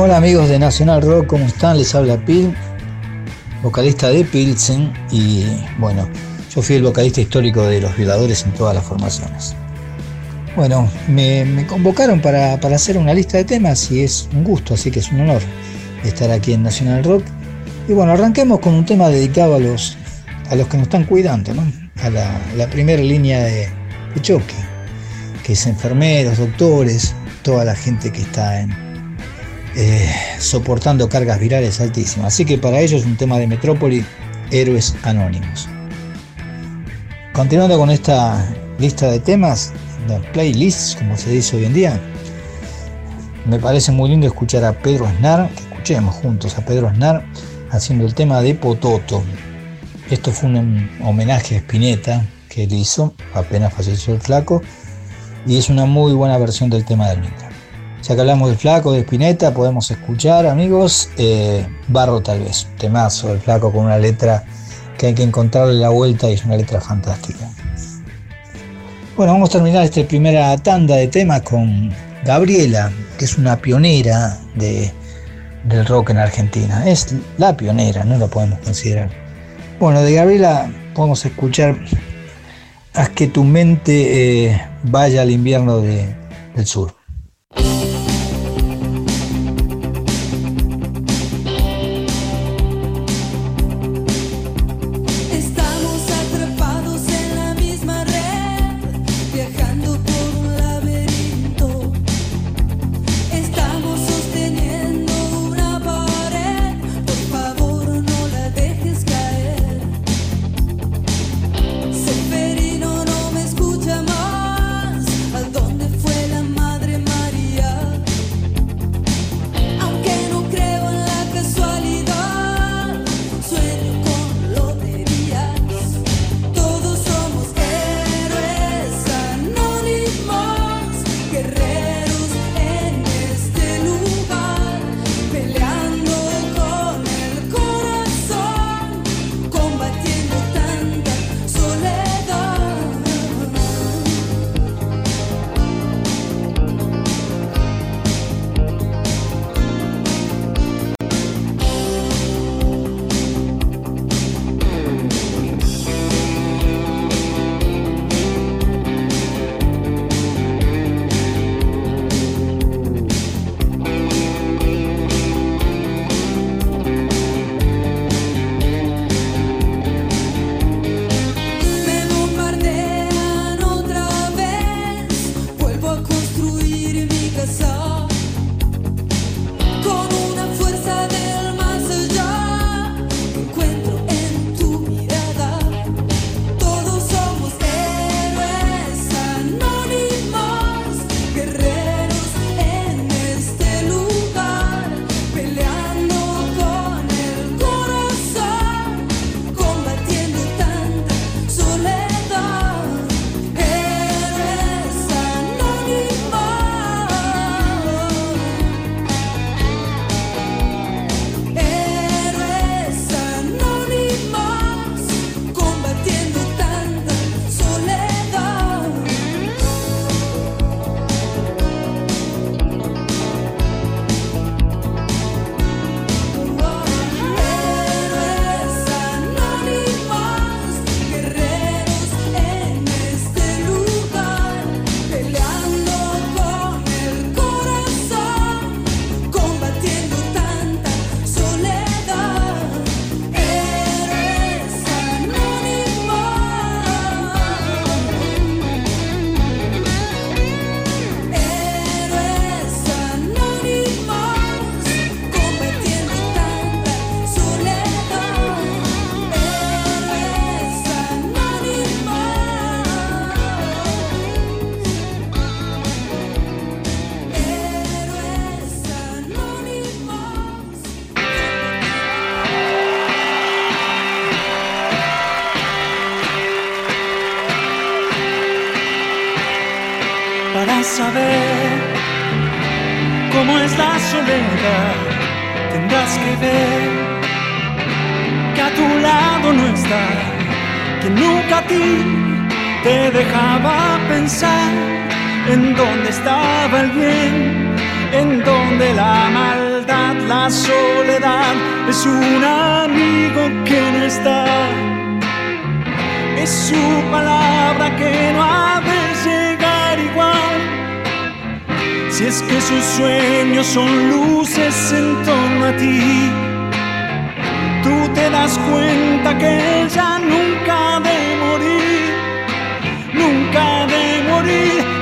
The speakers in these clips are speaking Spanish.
Hola amigos de Nacional Rock, ¿cómo están? Les habla Pil, vocalista de Pilsen y bueno, yo fui el vocalista histórico de Los Violadores en todas las formaciones. Bueno, me, convocaron para, hacer una lista de temas y es un gusto, así que es un honor estar aquí en Nacional Rock. Y bueno, arranquemos con un tema dedicado a los, a los que nos están cuidando, ¿no? a la, primera línea de, choque, que es enfermeros, doctores, toda la gente que está en, eh, soportando cargas virales altísimas. Así que para ellos un tema de Metrópoli, Héroes Anónimos. Continuando con esta lista de temas, de playlists, como se dice hoy en día, me parece muy lindo escuchar a Pedro Aznar, que escuchemos juntos a Pedro Aznar haciendo el tema de Pototo. Esto fue un homenaje a Spinetta que él hizo, apenas falleció el flaco, y es una muy buena versión del tema del Mitra. Ya que hablamos del flaco, de Spinetta, podemos escuchar, amigos, eh, Barro tal vez, temazo del flaco con una letra que hay que encontrarle la vuelta y es una letra fantástica. Bueno, vamos a terminar esta primera tanda de temas con Gabriela, que es una pionera de, del rock en Argentina. Es la pionera, no lo podemos considerar. Bueno, de Gabriela podemos escuchar Haz que tu mente eh, vaya al invierno del sur.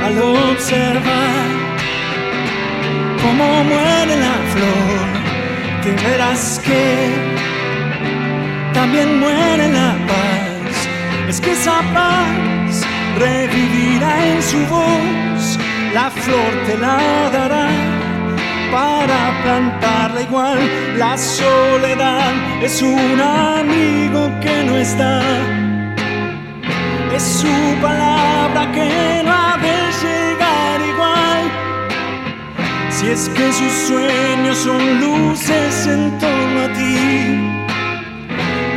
Al observar como muere la flor, te verás que también muere la paz. Es que esa paz revivirá en su voz, la flor te la dará para plantarla igual. La soledad es un amigo que no está, es su palabra que no si es que sus sueños son luces en torno a ti,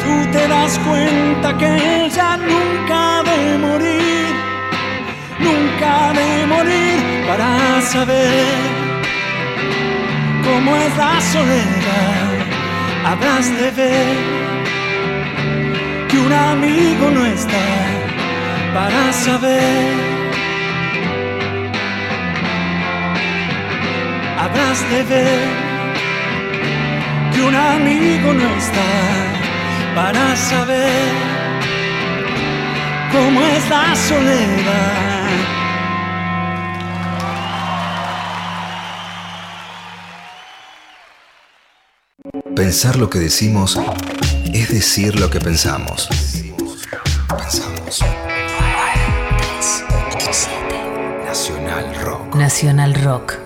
tú te das cuenta que ella nunca de morir, nunca de morir para saber cómo es la soledad. Habrás de ver que un amigo no está para saber habrás de ver que un amigo no está para saber cómo es la soledad. Pensar lo que decimos es decir lo que pensamos. Pensamos. Nacional Rock. Nacional Rock.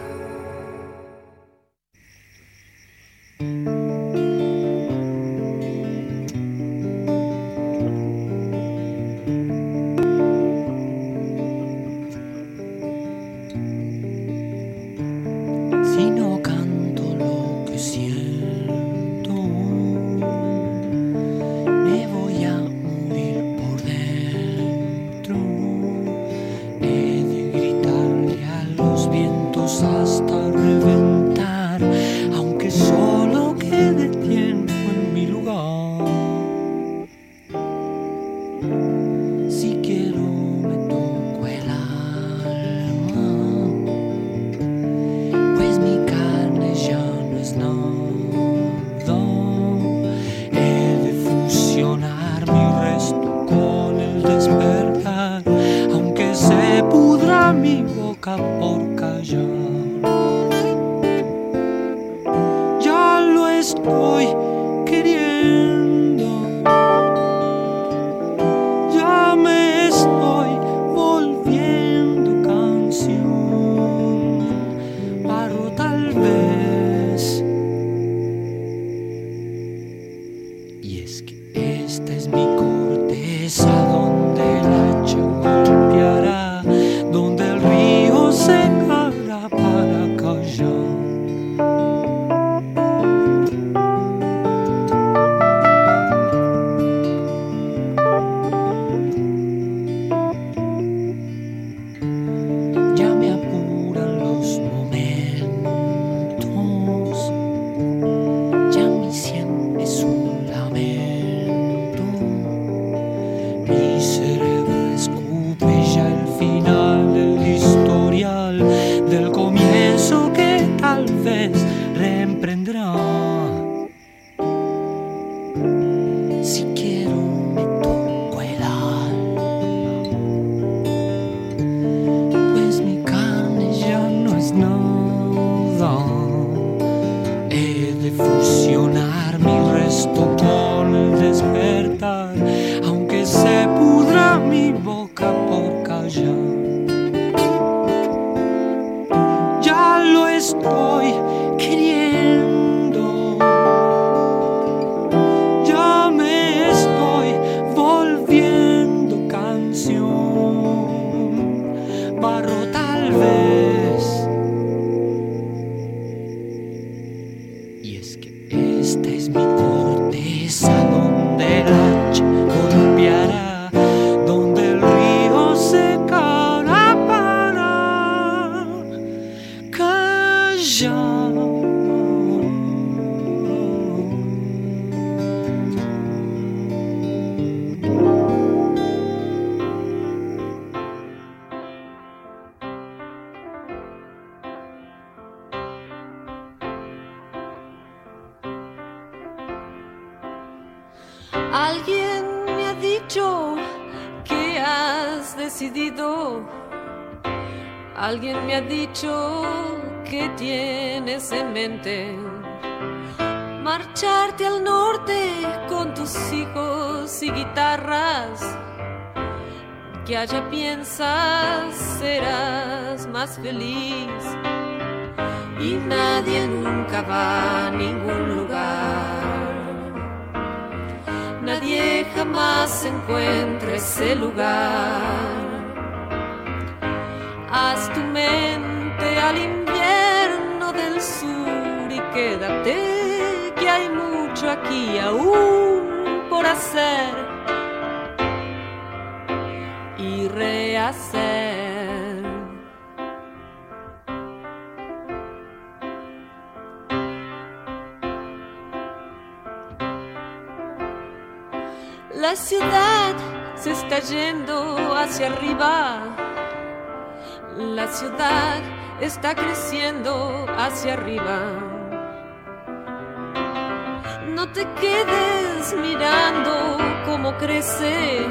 Quédate hay mucho aquí aún por hacer y rehacer. La ciudad se está yendo hacia arriba. La ciudad está creciendo hacia arriba te quedes mirando cómo crece,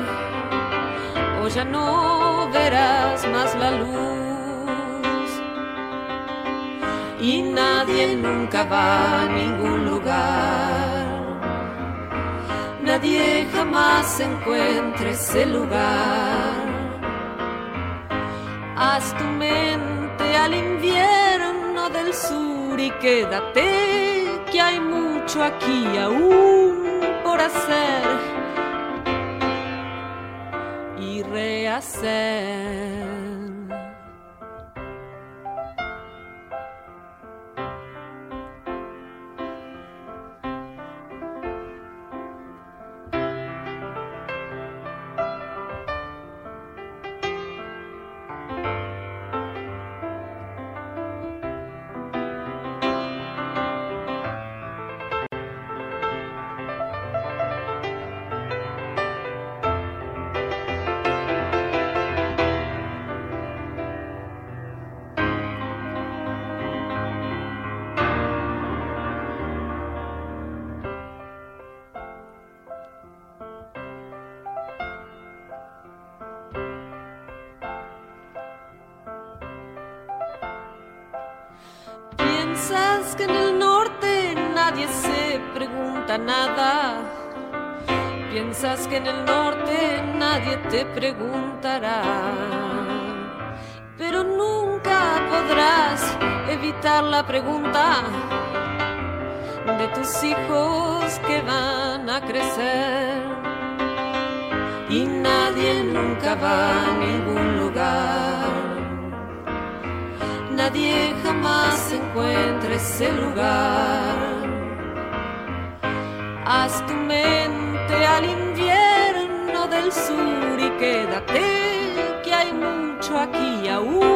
o ya no verás más la luz. Y nadie nunca va a ningún lugar. Nadie jamás encuentra ese lugar. Haz tu mente al invierno del sur y quédate que hay mucho aquí aún por hacer y rehacer. Nada. Piensas que en el norte nadie te preguntará. Pero nunca podrás evitar la pregunta de tus hijos que van a crecer. Y nadie nunca va a ningún lugar nadie jamás encuentre ese lugar. Haz tu mente al invierno del sur y quédate que hay mucho aquí aún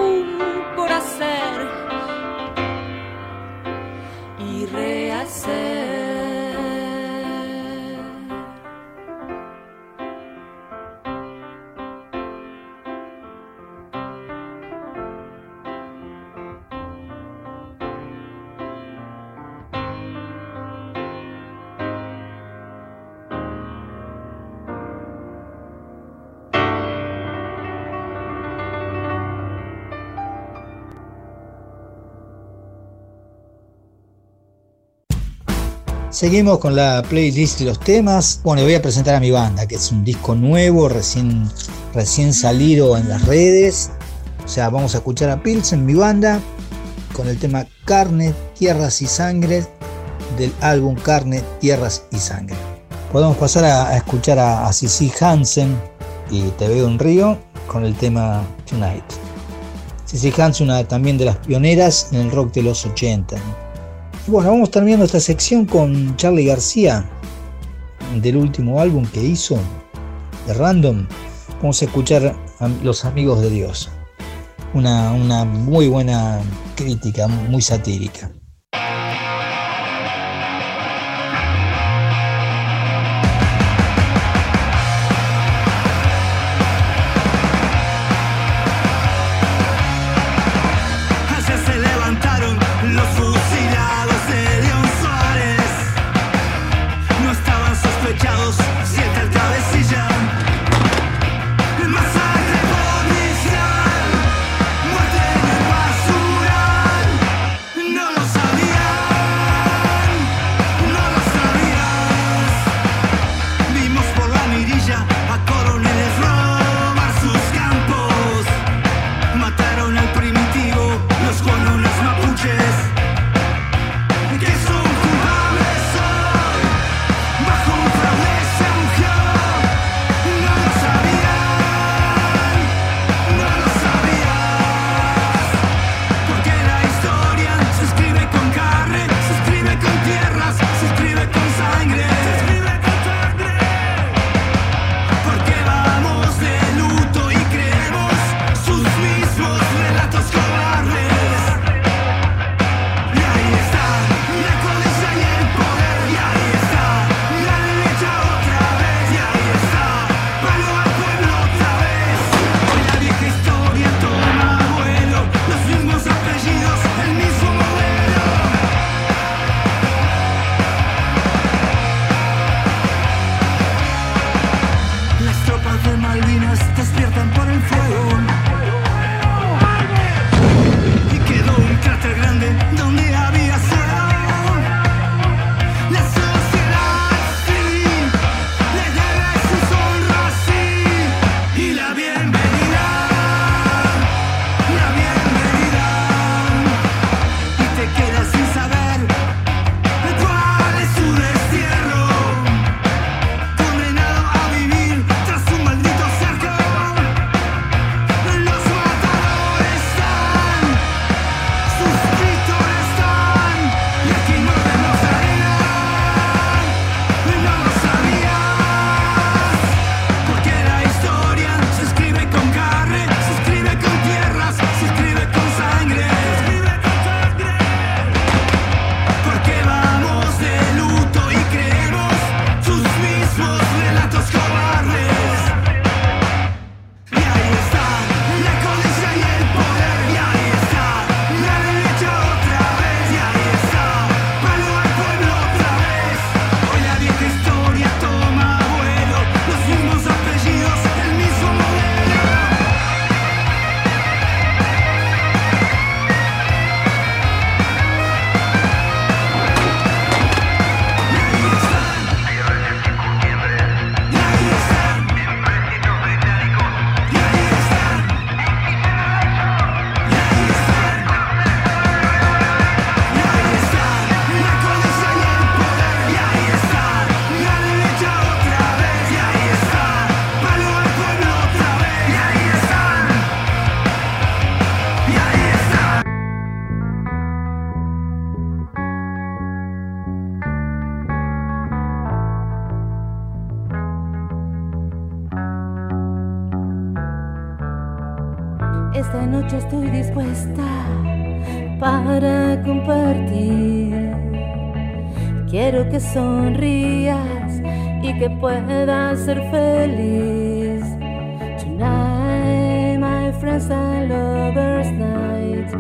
Seguimos con la playlist de los temas. Bueno, voy a presentar a mi banda, que es un disco nuevo, recién, recién salido en las redes. O sea, vamos a escuchar a Pilsen, mi banda, con el tema Carne, Tierras y Sangre del álbum Carne, Tierras y Sangre. Podemos pasar a, escuchar a, a Cici Hansen y Te veo un río con el tema Tonight. Cici Hansen, una también de las pioneras en el rock de los 80. Bueno, vamos terminando esta sección con Charlie García, del último álbum que hizo, de Random. Vamos a escuchar a Los Amigos de Dios. Una, una muy buena crítica, muy satírica. Dispuesta para compartir. Quiero que sonrías y que puedas ser feliz. Tonight, my friends and lovers' night.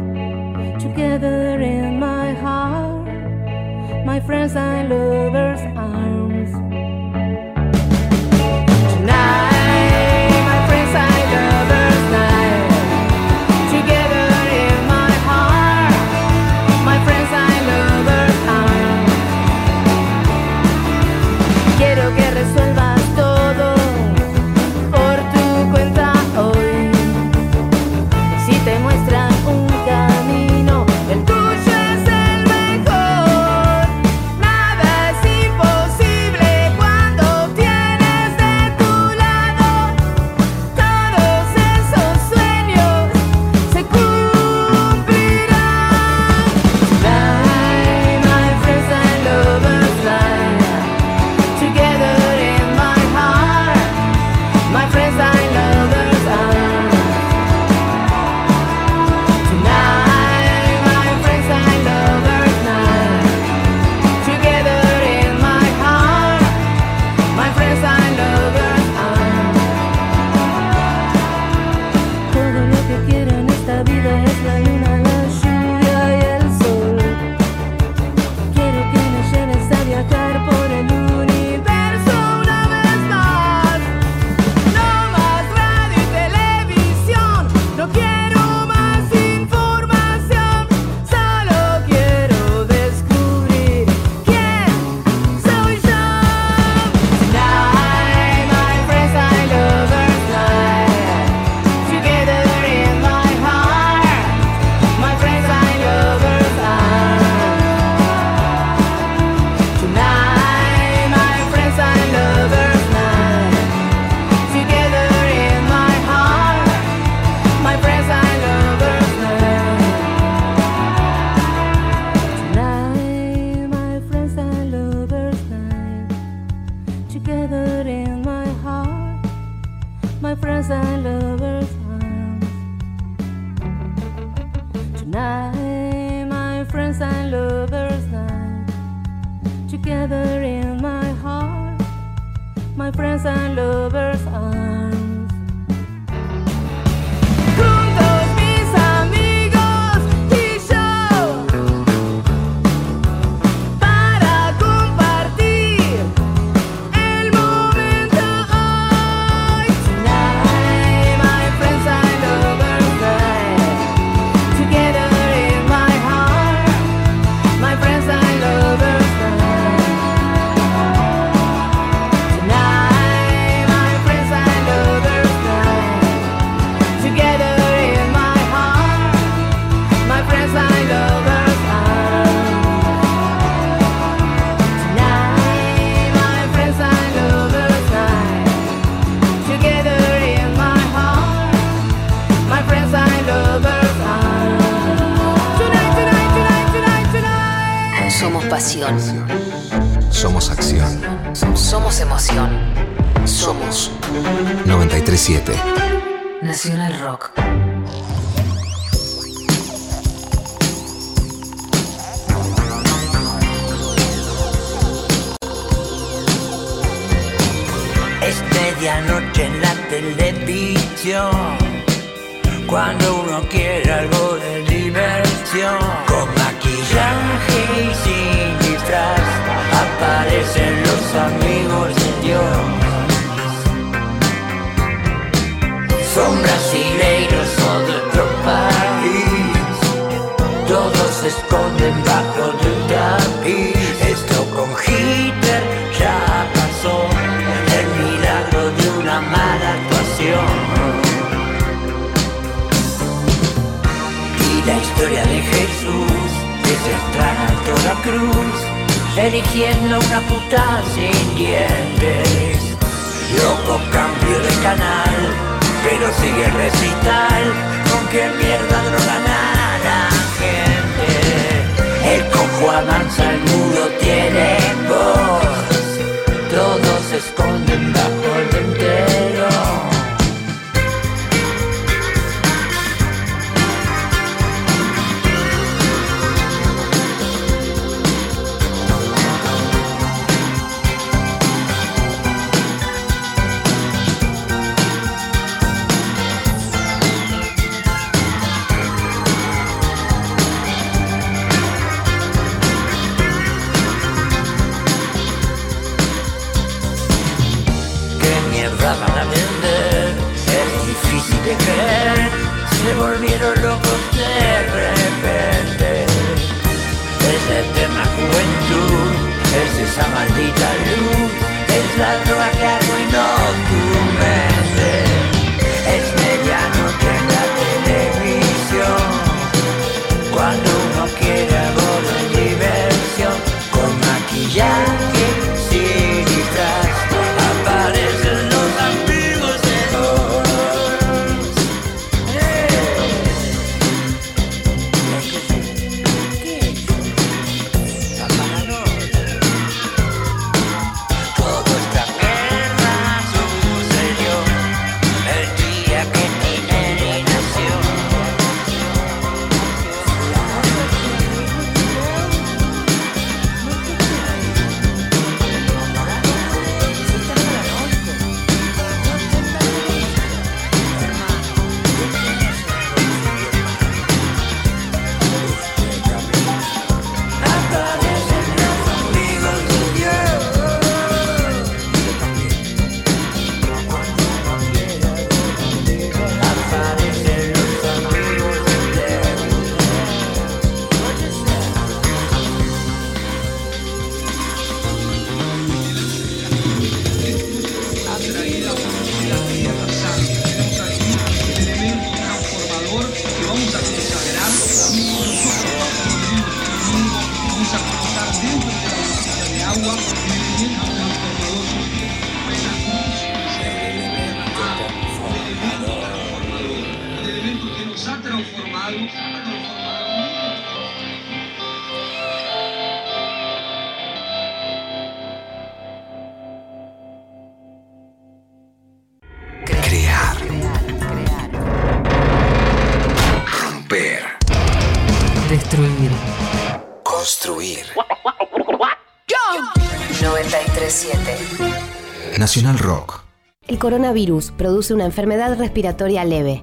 Together in my heart, my friends and lovers' Somos acción. Somos emoción. Somos 937. Nacional Rock. Es medianoche en la televisión. Cuando uno quiere algo de diversión. Con maquillaje y sin Aparecen los amigos de Dios. Son brasileiros o de otro país. Todos se esconden bajo de un tapiz. Esto con Hitler ya pasó. El milagro de una mala actuación. Y la historia de Jesús desde entrar a toda cruz, eligiendo una puta sin dientes. Loco cambio de canal, pero sigue el recital. ¿Con qué mierda drogan a la gente? El cojo avanza, el muro tiene voz. Todos se esconden bajo el ventero. Crear. Romper. Destruir. Construir. 937. Nacional Rock. El coronavirus produce una enfermedad respiratoria leve,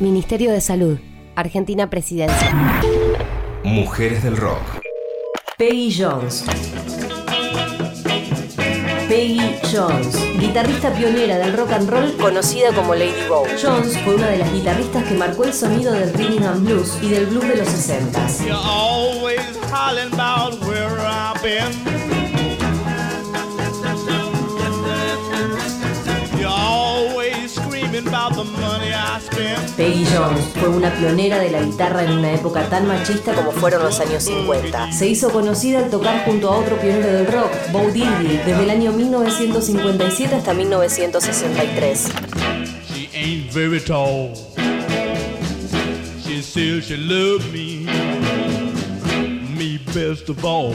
Ministerio de Salud, Argentina Presidencia. Mujeres del Rock. Peggy Jones. Peggy Jones, guitarrista pionera del rock and roll conocida como Lady Bow. Jones fue una de las guitarristas que marcó el sonido del rhythm and blues y del blues de los 60s. Peggy Jones fue una pionera de la guitarra en una época tan machista como fueron los años 50. Se hizo conocida al tocar junto a otro pionero del rock, Bo Diddley, desde el año 1957 hasta 1963. She ain't very tall. She says she loves me, me best of all.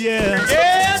yeah. Yeah.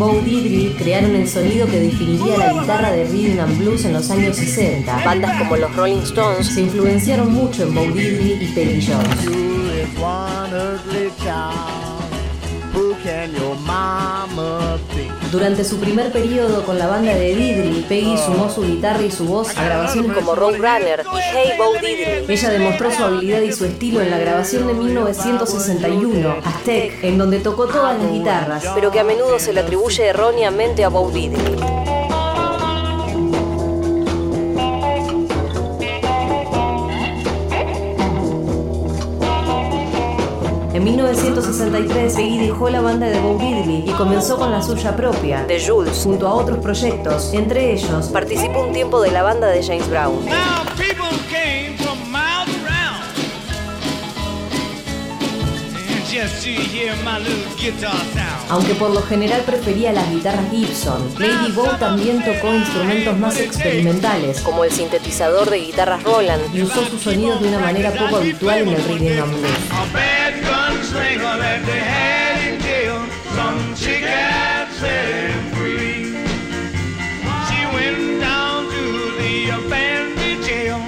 Bo Diddley crearon el sonido que definiría la guitarra de rhythm and blues en los años 60. Bandas como los Rolling Stones se influenciaron mucho en Bo Diddley y Peggy Jones. Durante su primer periodo con la banda de Diddley, Peggy sumó su guitarra y su voz a grabaciones como Roadrunner y Hey Bo Diddley. Ella demostró su habilidad y su estilo en la grabación de 1961, Aztec, en donde tocó todas las guitarras, pero que a menudo se le atribuye erróneamente a Bo Diddley. 1963, Peggy dejó la banda de Bo Diddley y comenzó con la suya propia, The Jules, junto a otros proyectos. Entre ellos, participó un tiempo de la banda de James Brown. Now people came from miles around and just to hear my little guitar sound. Aunque por lo general prefería las guitarras Gibson, Lady Bo también tocó instrumentos más experimentales, como el sintetizador de guitarras Roland, y usó sus sonidos de una manera poco habitual en el rhythm and blues. A bad gunslinger that they had in jail, some chick had set him free. She went down to the abandoned jail,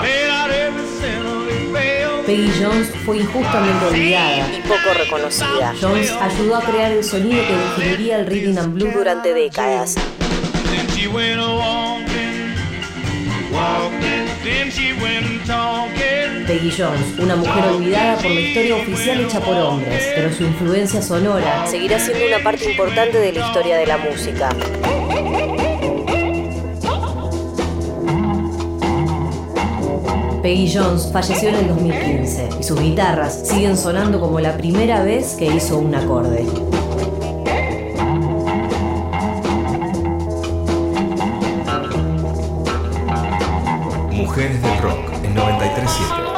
paid out every cent of his bail. Peggy Jones fue injustamente olvidada y poco reconocida. Jones ayudó a crear el sonido que definiría el rhythm and blues durante décadas. Then she went a walking, walking, then she went talking. Peggy Jones, una mujer olvidada por la historia oficial hecha por hombres, pero su influencia sonora seguirá siendo una parte importante de la historia de la música. Peggy Jones falleció en el 2015 y sus guitarras siguen sonando como la primera vez que hizo un acorde. Mujeres del rock en 937.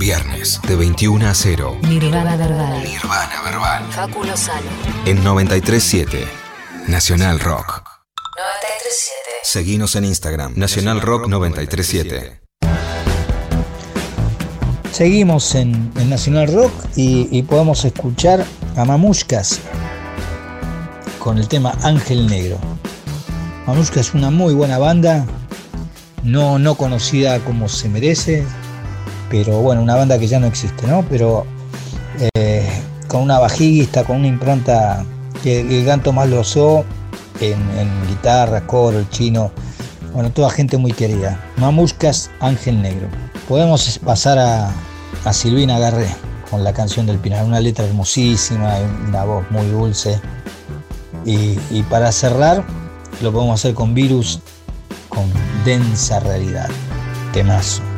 Viernes de 21 a 0. Nirvana Verbal. Nirvana Verbal. Facu Lozano. En 937. Nacional Rock. 937. Seguinos en Instagram. Nacional Rock 937. Seguimos en, en Nacional Rock y, y podemos escuchar a Mamushkas con el tema Ángel Negro. Mamushkas es una muy buena banda, no, no conocida como se merece, pero bueno, una banda que ya no existe, ¿no? Pero eh, con una bajista, con una impronta que el canto más lo usó en, en guitarra, coro, el chino, bueno, toda gente muy querida. Mamuscas, Ángel Negro. Podemos pasar a, a Silvina Garré con la canción del Pinar, una letra hermosísima, una voz muy dulce. Y, y para cerrar, lo podemos hacer con Virus, con Densa Realidad. Temazo.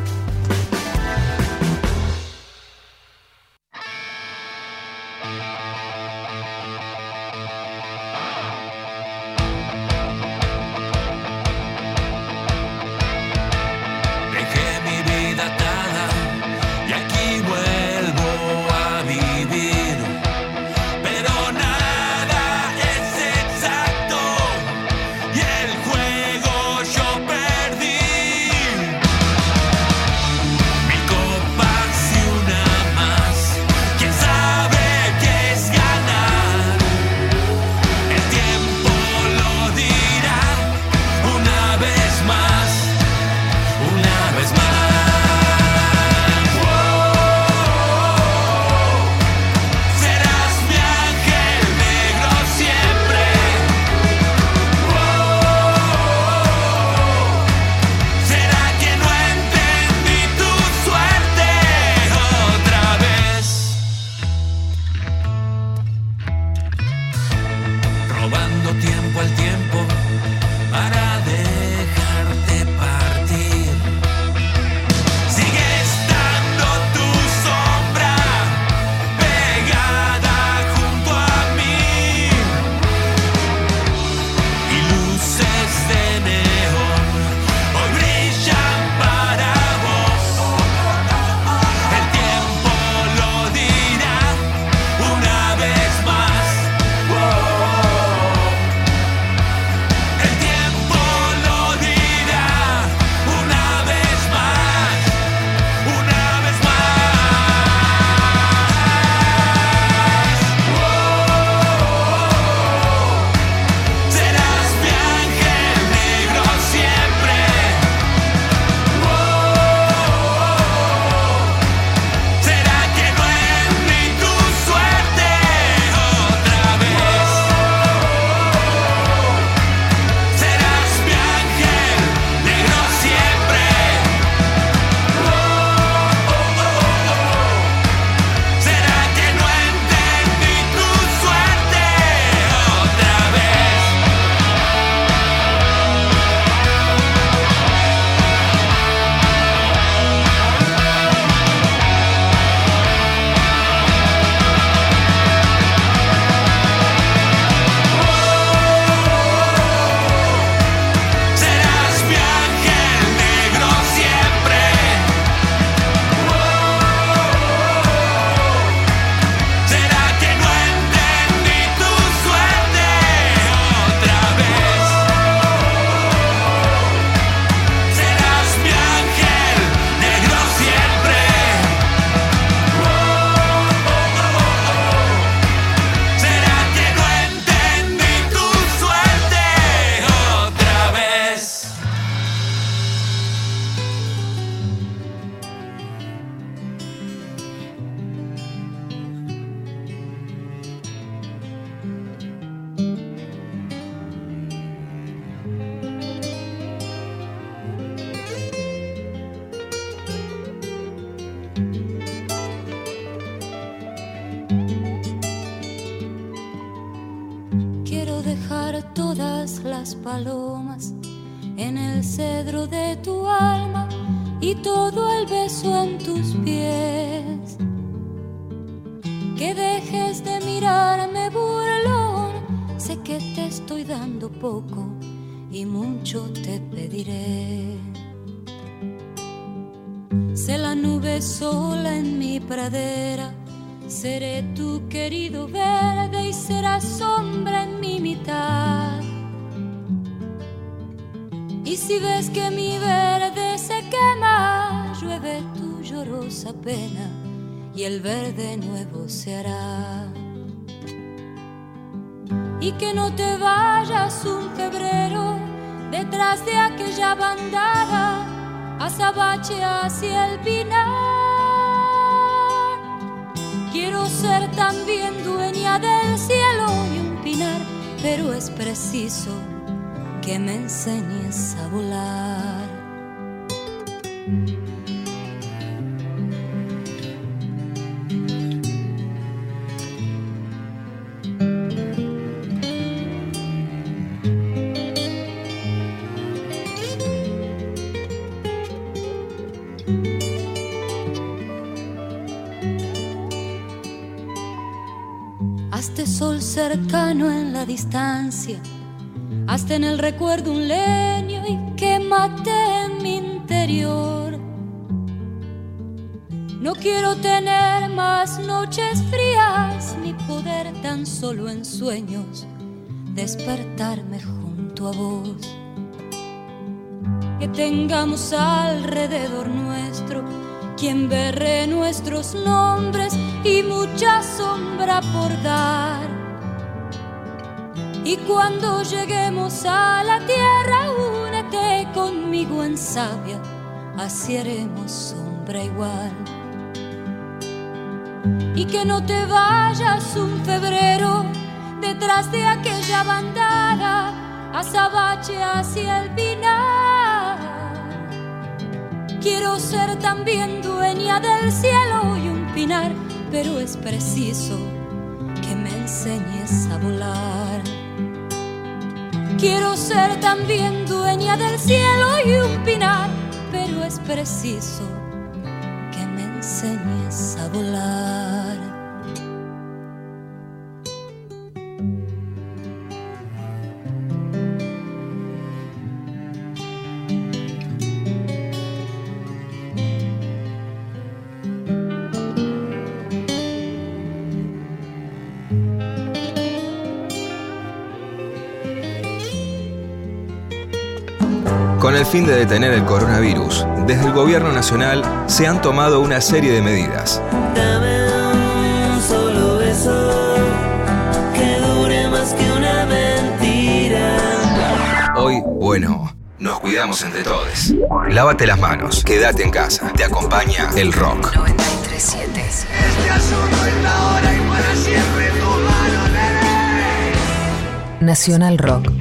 Te pediré. Sé la nube sola en mi pradera, seré tu querido verde y serás sombra en mi mitad. Y si ves que mi verde se quema, llueve tu llorosa pena y el verde nuevo se hará. Y que no te vayas un febrero detrás de aquella bandada, azabache hacia el pinar. Quiero ser también dueña del cielo y un pinar, pero es preciso que me enseñes a volar. Cercano en la distancia, hasta en el recuerdo un leño y quémate en mi interior. No quiero tener más noches frías ni poder tan solo en sueños despertarme junto a vos. Que tengamos alrededor nuestro quien berre nuestros nombres y mucha sombra por dar. Y cuando lleguemos a la tierra, únete conmigo en sabia, así haremos sombra igual. Y que no te vayas un febrero detrás de aquella bandada, azabache hacia el pinar. Quiero ser también dueña del cielo y un pinar, pero es preciso que me enseñes a volar. Quiero ser también dueña del cielo y un pinar, pero es preciso que me enseñes a volar. Fin de detener el coronavirus, desde el gobierno nacional se han tomado una serie de medidas. Dame un solo beso que dure más que una mentira. Hoy, bueno, nos cuidamos entre todos. Lávate las manos, quédate en casa. Te acompaña el rock. 937. Este asunto es la hora y para siempre tu mano, nene. Nacional Rock.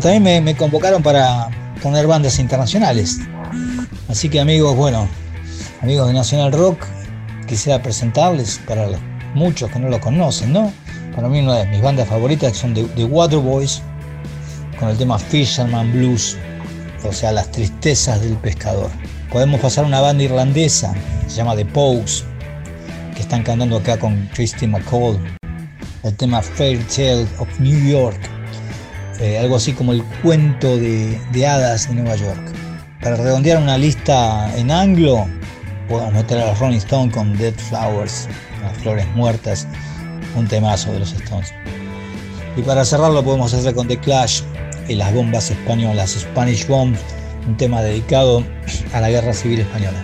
También me, convocaron para poner bandas internacionales. Así que amigos, bueno, amigos de Nacional Rock, quisiera presentarles para los muchos que no lo conocen, ¿no? Para mí una de mis bandas favoritas son The, The Waterboys, con el tema Fisherman Blues, o sea, las tristezas del pescador. Podemos pasar una banda irlandesa, se llama The Pogues, que están cantando acá con Christy McCall, el tema Fairy Tale of New York, eh, algo así como el cuento de, hadas de Nueva York. Para redondear una lista en anglo, podemos meter a los Rolling Stones con Dead Flowers, las flores muertas, un temazo de los Stones. Y para cerrarlo podemos hacer con The Clash y las bombas españolas, Spanish Bombs, un tema dedicado a la Guerra Civil Española.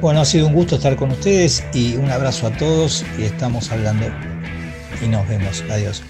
Bueno, ha sido un gusto estar con ustedes y un abrazo a todos y estamos hablando y nos vemos. Adiós.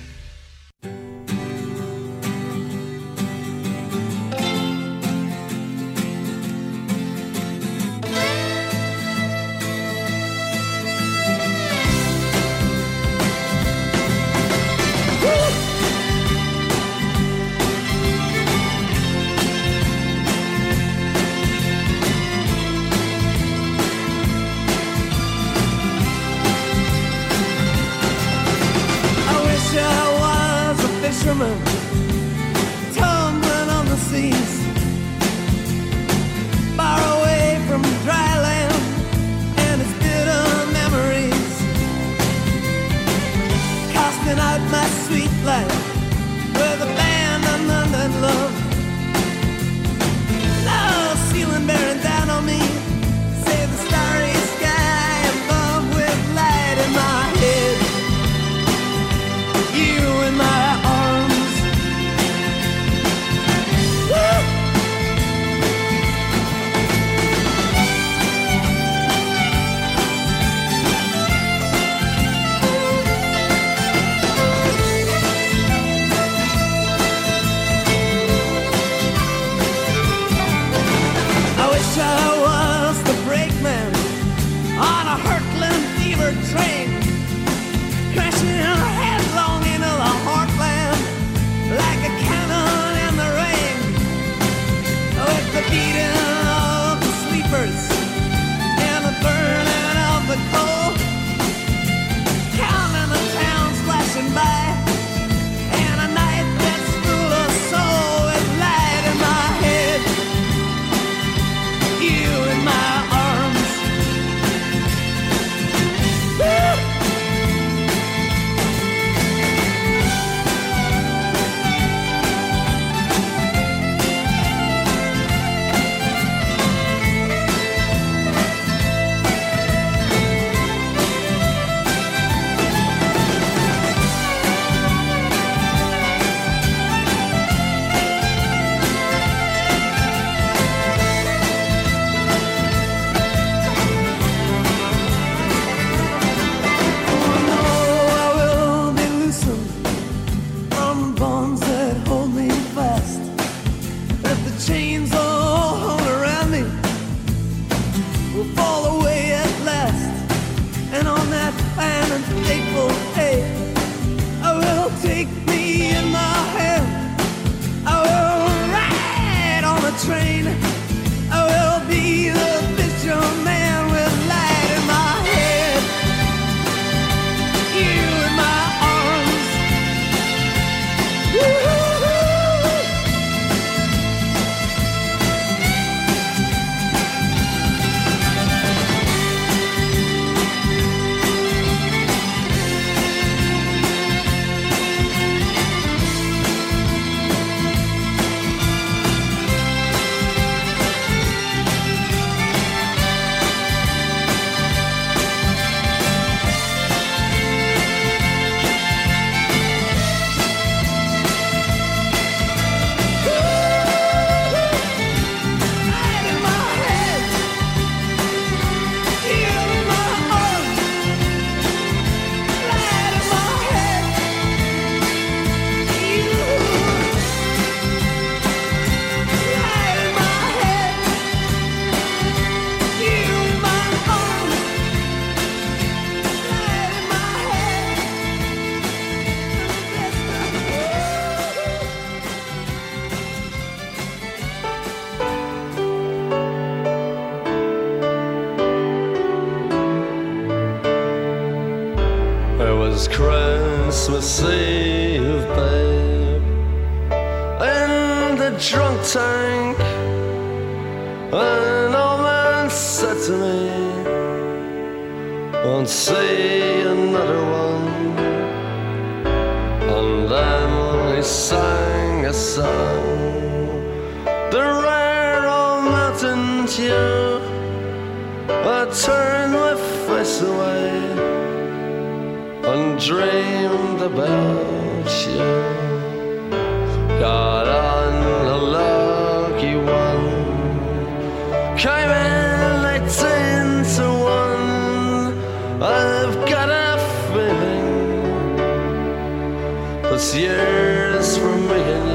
It's years from and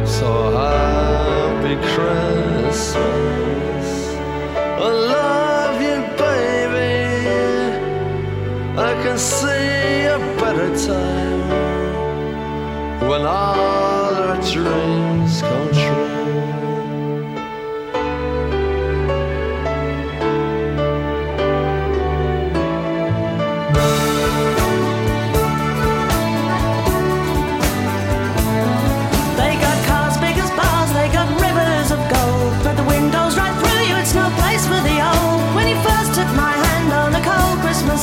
you so happy Christmas.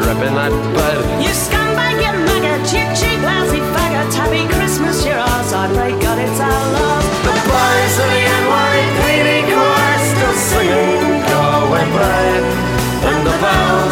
A that bed. You scumbag, you maggot, you cheap, lousy faggot. Happy Christmas, you're ours. I pray God it's our love. The boys of the NYPD choir still singing, go away, babe. And the bells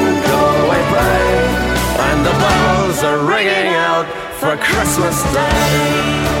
"Go and the bells are ringing out for Christmas Day.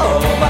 Oh my